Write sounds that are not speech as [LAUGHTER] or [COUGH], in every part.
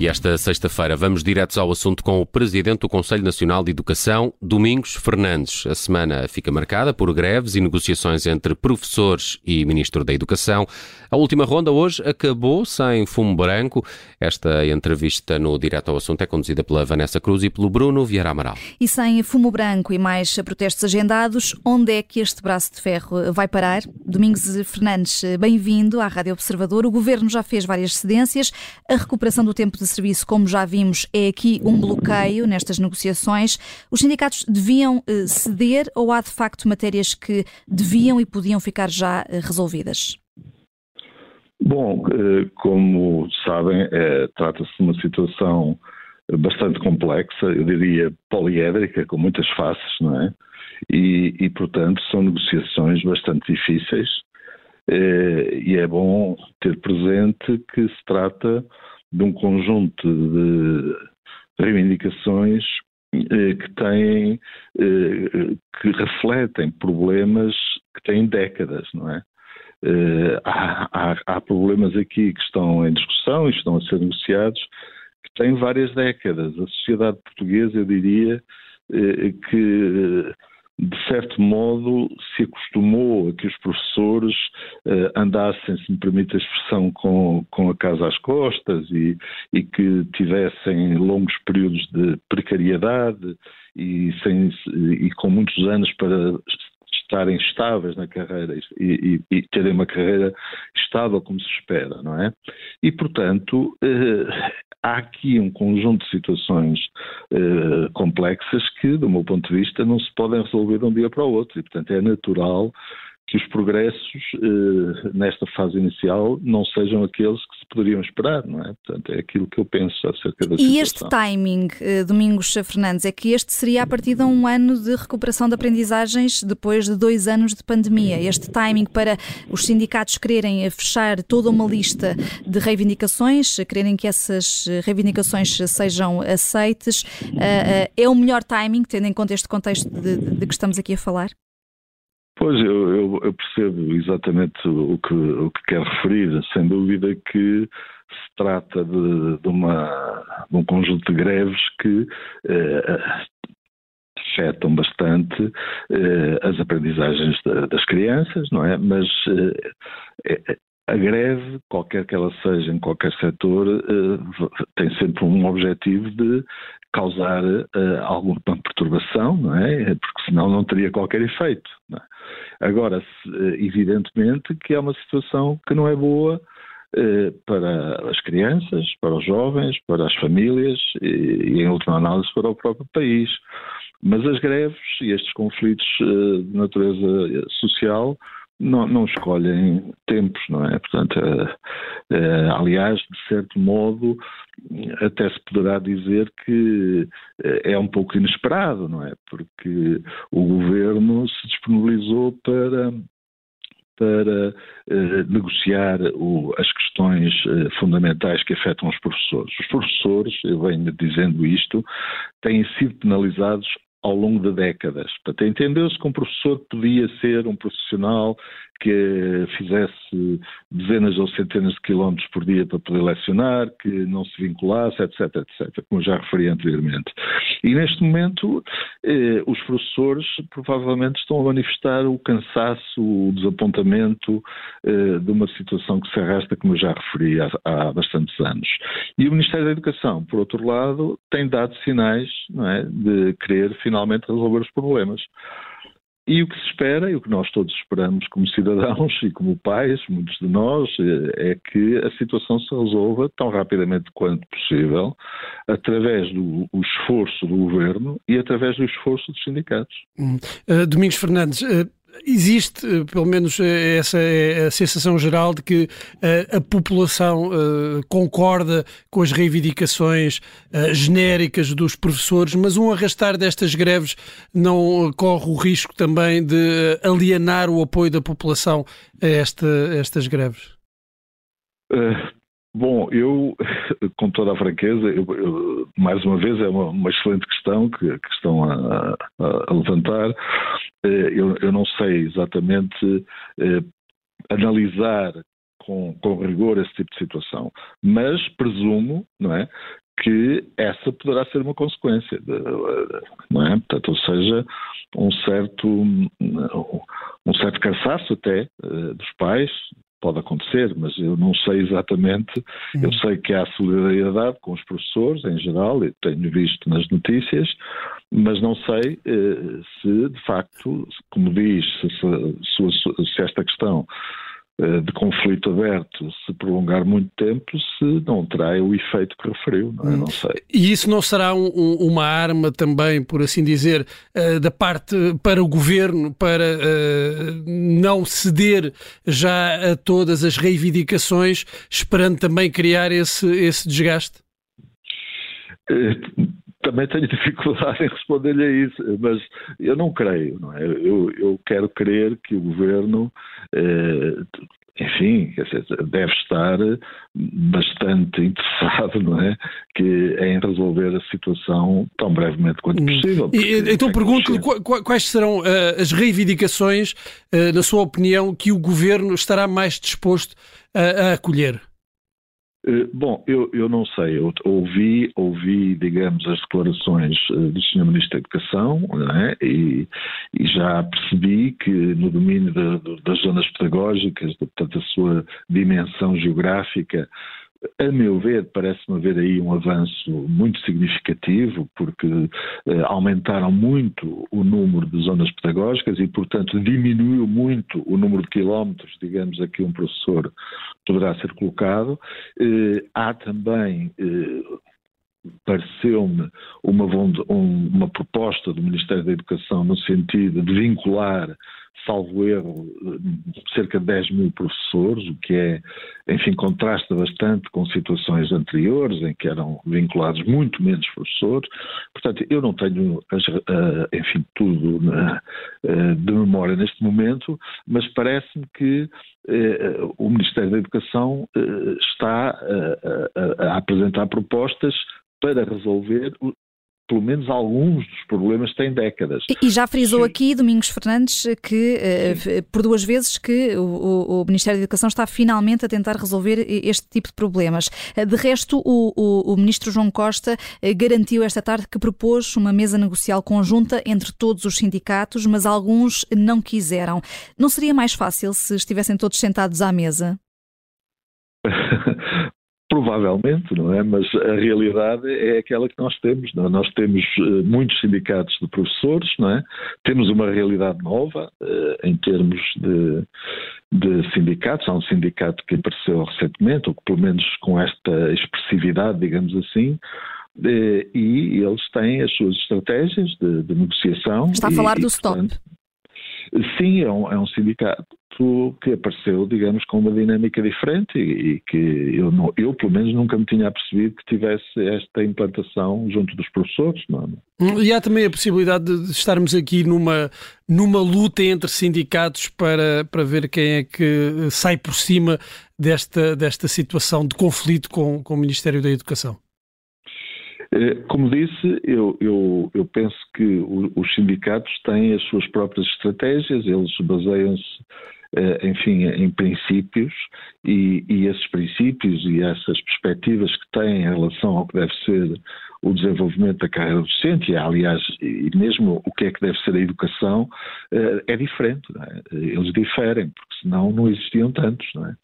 E esta sexta-feira vamos diretos ao assunto com o Presidente do Conselho Nacional de Educação, Domingos Fernandes. A semana fica marcada por greves e negociações entre professores e Ministro da Educação. A última ronda hoje acabou sem fumo branco. Esta entrevista no Direto ao Assunto é conduzida pela Vanessa Cruz e pelo Bruno Vieira Amaral. E sem fumo branco e mais protestos agendados, onde é que este braço de ferro vai parar? Domingos Fernandes, bem-vindo à Rádio Observador. O Governo já fez várias cedências. A recuperação do tempo de serviço, como já vimos, é aqui um bloqueio nestas negociações. Os sindicatos deviam eh, ceder ou há de facto matérias que deviam e podiam ficar já eh, resolvidas? Bom, eh, como sabem, é, trata-se de uma situação bastante complexa, eu diria poliédrica, com muitas faces, não é? E, e portanto, são negociações bastante difíceis. e é bom ter presente que se trata de um conjunto de reivindicações eh, que têm, que refletem problemas que têm décadas, não é? Eh, há, há, há, problemas aqui que estão em discussão e estão a ser negociados que têm várias décadas. A sociedade portuguesa, eu diria, que de certo modo, se acostumou a que os professores uh, andassem, se me permite a expressão, com, com a casa às costas e, e que tivessem longos períodos de precariedade e, sem, e com muitos anos para estarem estáveis na carreira e, e, e, terem uma carreira estável como se espera, não é? E, portanto, eh, há aqui um conjunto de situações eh, complexas que, do meu ponto de vista, não se podem resolver de um dia para o outro e, portanto, é natural que os progressos eh, nesta fase inicial não sejam aqueles que poderiam esperar, não é? Portanto, é aquilo que eu penso acerca da e situação. E este timing, eh, Domingos Fernandes, é que este seria a partir de um ano de recuperação de aprendizagens depois de dois anos de pandemia. Este timing para os sindicatos quererem fechar toda uma lista de reivindicações, quererem que essas reivindicações sejam aceites, eh, eh, é o melhor timing, tendo em conta este contexto de, de que estamos aqui a falar? Pois, eu, eu, eu, percebo exatamente o que, o que quer referir. Sem dúvida que se trata de, de, uma, de um conjunto de greves que eh, afetam bastante eh, as aprendizagens das crianças, não é? Mas eh, a greve, qualquer que ela seja, em qualquer setor, eh, tem sempre um objetivo de causar uh, alguma perturbação, não é? Porque senão não teria qualquer efeito. É? Agora, uh, evidentemente que é uma situação que não é boa para as crianças, para os jovens, para as famílias e, em última análise, para o próprio país. Mas as greves e estes conflitos de natureza social não, não, escolhem tempos, não é? Portanto, aliás, de certo modo, até se poderá dizer que eh, é um pouco inesperado, não é? Porque o governo se disponibilizou para para eh, negociar o, as questões eh, fundamentais que afetam os professores. Os professores, eu venho dizendo isto, têm sido penalizados ao longo de décadas. Entendeu-se que um professor podia ser um profissional que fizesse dezenas ou centenas de quilómetros por dia para poder lecionar, que não se vinculasse, etc, etc, como já referi anteriormente. E neste momento, eh, os professores provavelmente estão a manifestar o cansaço, o desapontamento eh, de uma situação que se arrasta, como eu já referi há, há, bastantes anos. E o Ministério da Educação, por outro lado, tem dado sinais é, de querer finalmente resolver os problemas. E o que se espera, e o que nós todos esperamos como cidadãos [LAUGHS] e como pais, muitos de nós, é que a situação se resolva tão rapidamente quanto possível, através do esforço do governo e através do esforço dos sindicatos. Hum. Uh, Domingos Fernandes, uh, Existe, eh, pelo menos, eh, essa é a sensação geral de que a população uh, concorda com as reivindicações uh, genéricas dos professores, mas um arrastar destas greves não corre o risco também de alienar o apoio da população a, esta, a estas greves? Bom, eu, [LAUGHS] com toda a franqueza, eu, eu, mais uma vez é uma, uma excelente questão que, que estão a, a, levantar. Eh, eu, eu, não sei exatamente eh, analisar com, com rigor esse tipo de situação. Mas presumo, não é, que essa poderá ser uma consequência, de, não é? Portanto, ou seja, um certo, um certo cansaço até eh, dos pais, pode acontecer, mas eu não sei exatamente. Uhum. Eu sei que há solidariedade com os professores em geral, eu tenho visto nas notícias, mas não sei eh, se de facto, como diz, se, se, se esta questão de conflito aberto se prolongar muito tempo, se não terá o efeito que referiu, não, é? não sei. E isso não será um, um, uma arma também, por assim dizer, uh, da parte para o governo, para uh, não ceder já a todas as reivindicações, esperando também criar esse, esse desgaste? Também tenho dificuldade [LAUGHS] em responder-lhe a isso, mas eu não creio, não é? Eu, eu quero crer que o governo, eh, enfim, deve estar bastante interessado, não é? Que, em resolver a situação tão brevemente quanto hum. possível. E, então pergunto-lhe quais serão uh, as reivindicações, uh, na sua opinião, que o governo estará mais disposto a, a acolher? Eh, bom, eu, eu não sei, eu ouvi, ouvi, digamos, as declarações eh, do Sr. Ministro da Educação é? e, e, já percebi que no domínio das zonas pedagógicas, portanto, a sua dimensão geográfica, a meu ver, parece-me haver aí um avanço muito significativo, porque eh, aumentaram muito o número de zonas pedagógicas e, portanto, diminuiu muito o número de quilómetros, digamos, a que um professor poderá ser colocado. Eh, há também. Eh, pareceu-me uma, uma proposta do Ministério da Educação no sentido de vincular salvo erro, cerca de 10 mil professores, o que é, enfim, contrasta bastante com situações anteriores em que eram vinculados muito menos professores. Portanto, eu não tenho, enfim, tudo de memória neste momento, mas parece-me que eh, o Ministério da Educação eh, está a apresentar propostas para resolver pelo menos alguns dos problemas têm décadas. E, já frisou Sim. aqui, Domingos Fernandes, que uh, por duas vezes que o, o, Ministério da Educação está finalmente a tentar resolver este tipo de problemas. Eh, de resto, o, o, o Ministro João Costa garantiu esta tarde que propôs uma mesa negocial conjunta entre todos os sindicatos, mas alguns não quiseram. Não seria mais fácil se estivessem todos sentados à mesa? [LAUGHS] Provavelmente, não é? Mas a realidade é aquela que nós temos. Não é? Nós temos uh, muitos sindicatos de professores, não é? Temos uma realidade nova uh, em termos de, de, sindicatos. Há um sindicato que apareceu recentemente, ou que pelo menos com esta expressividade, digamos assim, uh, e eles têm as suas estratégias de, de negociação. Está a falar e, do e, stop. Portanto, sim, é um, é um sindicato que apareceu, digamos, com uma dinâmica diferente e, e que eu, não, eu, pelo menos, nunca me tinha percebido que tivesse esta implantação junto dos professores. Não é? hum, E há também a possibilidade de estarmos aqui numa, numa luta entre sindicatos para, para ver quem é que sai por cima desta, desta situação de conflito com, com o Ministério da Educação. Eh, como disse, eu, eu, eu penso que os sindicatos têm as suas próprias estratégias, eles baseiam-se eh, enfim, em princípios e, e, esses princípios e essas perspectivas que têm em relação ao que deve ser o desenvolvimento da carreira docente, e aliás, e mesmo o que é que deve ser a educação, eh, é diferente. É? Eles diferem, porque senão não existiam tantos. Não é?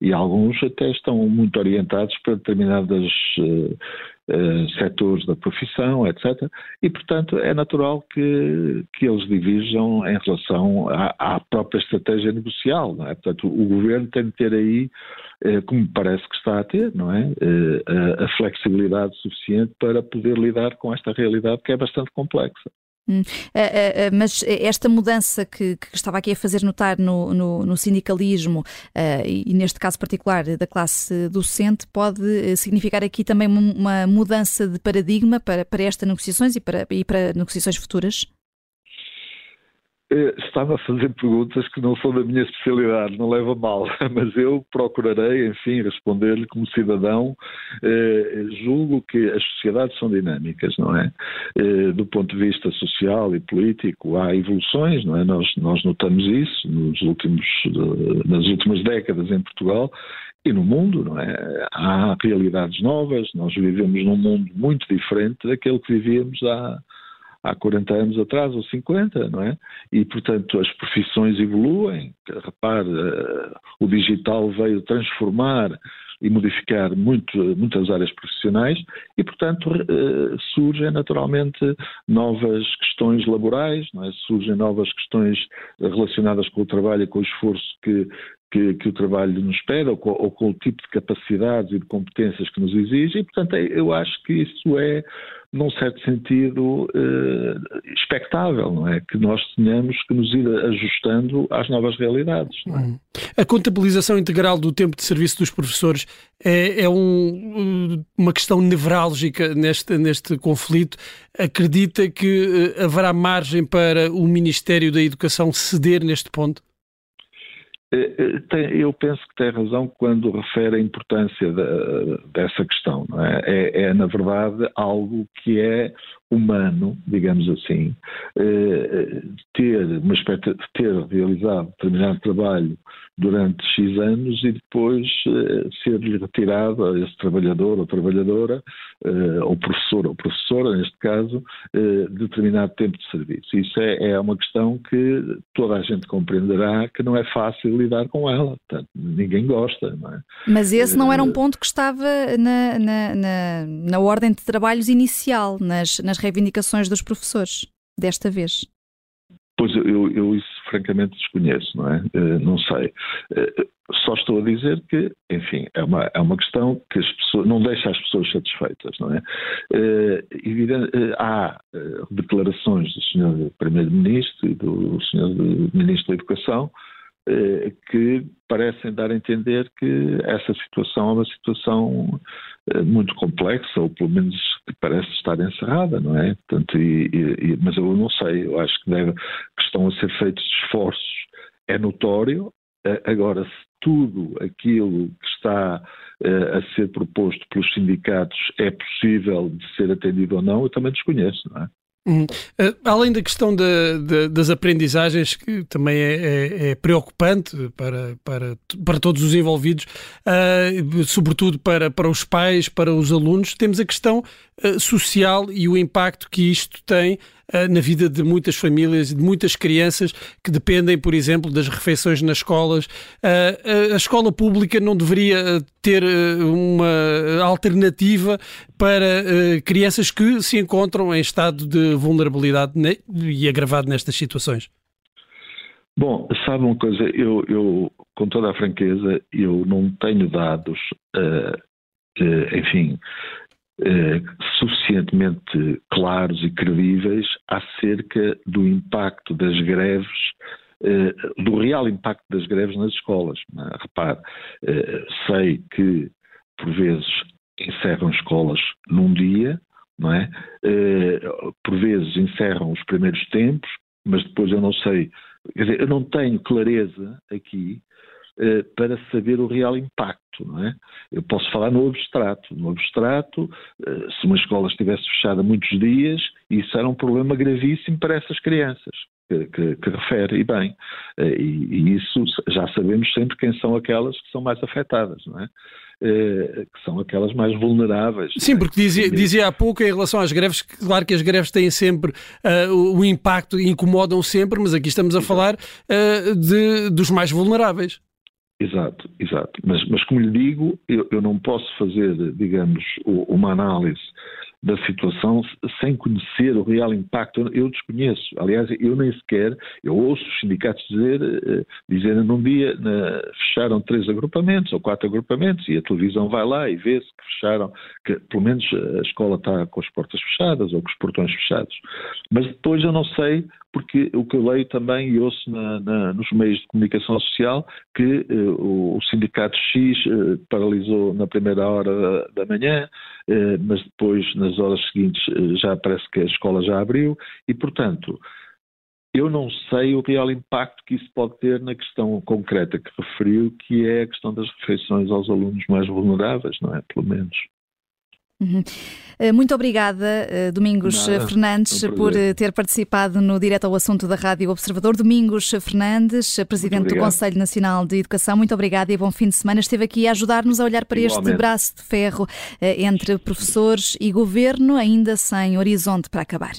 E alguns até estão muito orientados para determinadas uh, setores da profissão, etc. E, portanto, é natural que, que eles dividam em relação à, à própria estratégia negocial. Não é? Portanto, o governo tem de ter aí, uh, como parece que está a ter, não é? A, a flexibilidade suficiente para poder lidar com esta realidade que é bastante complexa. Uh, uh, uh, mas esta mudança que, que, estava aqui a fazer notar no, no, no sindicalismo e, e, neste caso particular da classe docente pode significar aqui também uma mudança de paradigma para, para estas negociações e para, e para negociações futuras? Eh, estava a fazer perguntas que não são da minha especialidade, não leva mal, [LAUGHS] mas eu procurarei, enfim, responder-lhe como cidadão. Eh, julgo que as sociedades são dinâmicas, não é? Eh, do ponto de vista social e político, há evoluções, não é? Nós, nós notamos isso nos últimos, nas últimas décadas em Portugal e no mundo, não é? Há realidades novas, nós vivemos num mundo muito diferente daquele que vivíamos há há 40 anos atrás ou 50, não é? E, portanto, as profissões evoluem. Repare, eh, o digital veio transformar e modificar muito, muitas áreas profissionais e, portanto, eh, surgem naturalmente novas questões laborais, é? surgem novas questões relacionadas com o trabalho e com o esforço que, que, que, o trabalho nos pede ou com, ou com, o tipo de capacidades e de competências que nos exige, e, portanto, eu acho que isso é num certo sentido, eh, expectável, não é? Que nós tenhamos que nos ir ajustando às novas realidades. É? Hum. A contabilização integral do tempo de serviço dos professores é, é um, uma questão nevrálgica neste, neste conflito. Acredita que eh, haverá margem para o Ministério da Educação ceder neste ponto? Eh, eh, eu penso que tem razão quando refere a importância dessa questão. É? É, é? na verdade, algo que é humano, digamos assim, eh, ter, uma ter realizado determinado trabalho durante X anos e depois eh, ser-lhe retirado a esse trabalhador ou trabalhadora, eh, ou professor ou professora, neste caso, determinado tempo de serviço. Isso é, é uma questão que toda a gente compreenderá que não é fácil lidar com ela. Portanto, ninguém gosta. Não é? Mas esse não era um ponto que estava na, na, na, na ordem de trabalhos inicial, nas, nas reivindicações dos professores, desta vez? Pois eu, eu isso francamente desconheço, não é? Uh, não sei. Uh, só estou a dizer que, enfim, é uma, é uma questão que as pessoas, não deixa as pessoas satisfeitas, não é? Evidente, há declarações do Sr. Primeiro-Ministro e do Sr. Ministro da Educação eh, que parecem dar a entender que essa situação é uma situação eh, muito complexa, ou pelo menos que parece estar encerrada, não é? Portanto, e, e, mas eu não sei, eu acho que, deve, que estão a ser feitos esforços, é notório. Eh, agora, se tudo aquilo que está a ser proposto pelos sindicatos é possível de ser atendido ou não, eu também desconheço, não é? Uhum. Uh, além da questão das aprendizagens, que também é, é, é, preocupante para, para, para todos os envolvidos, uh, sobretudo para, para os pais, para os alunos, temos a questão uh, social e o impacto que isto tem na vida de muitas famílias, de muitas crianças que dependem, por exemplo, das refeições nas escolas. Eh, a escola pública não deveria ter eh, uma alternativa para crianças que se encontram em estado de vulnerabilidade e agravado nestas situações? Bom, sabe uma coisa, eu, eu, com toda a franqueza, eu não tenho dados, uh, uh, enfim, eh, suficientemente claros e credíveis acerca do impacto das greves, eh, do real impacto das greves nas escolas. É? Repare, eh, sei que por vezes encerram escolas num dia, não é? por vezes encerram os primeiros tempos, mas depois eu não sei, quer dizer, eu não tenho clareza aqui para saber o real impacto. Não é? Eu posso falar no abstrato. No abstrato, eh, se uma escola estivesse fechada muitos dias, isso era um problema gravíssimo para essas crianças. Que, que, que, refere, e bem, eh, e, e, isso já sabemos sempre quem são aquelas que são mais afetadas, não é? que são aquelas mais vulneráveis. Sim, porque dizia, dizia há pouco em relação às greves, claro que as greves têm sempre uh, o impacto, incomodam sempre, mas aqui estamos a falar uh, de, dos mais vulneráveis. Exato, exato. Mas, mas como lhe digo, eu, eu não posso fazer, digamos, uma análise da situação sem conhecer o real impacto. Eu desconheço. Aliás, eu nem sequer, eu ouço os sindicatos dizer, eh, dizerem num dia fecharam três agrupamentos ou quatro agrupamentos e a televisão vai lá e vê-se que fecharam, que pelo menos a escola está com as portas fechadas ou com os portões fechados. Mas depois eu não sei porque o que eu leio também e ouço na, na, nos meios de comunicação social que uh, o, sindicato X uh, paralisou na primeira hora da, da manhã, uh, mas depois nas horas seguintes já parece que a escola já abriu e, portanto, eu não sei o real impacto que isso pode ter na questão concreta que referiu, que é a questão das refeições aos alunos mais vulneráveis, não é? Pelo menos. Uhum. Eh, muito obrigada, eh, Domingos Nada, Fernandes, um por eh, ter participado no Direto ao Assunto da Rádio Observador. Domingos Fernandes, Presidente do Conselho Nacional de Educação, muito obrigada e bom fim de semana. Esteve aqui a ajudar-nos a olhar para Igualmente. este braço de ferro entre professores e governo, ainda sem horizonte para acabar.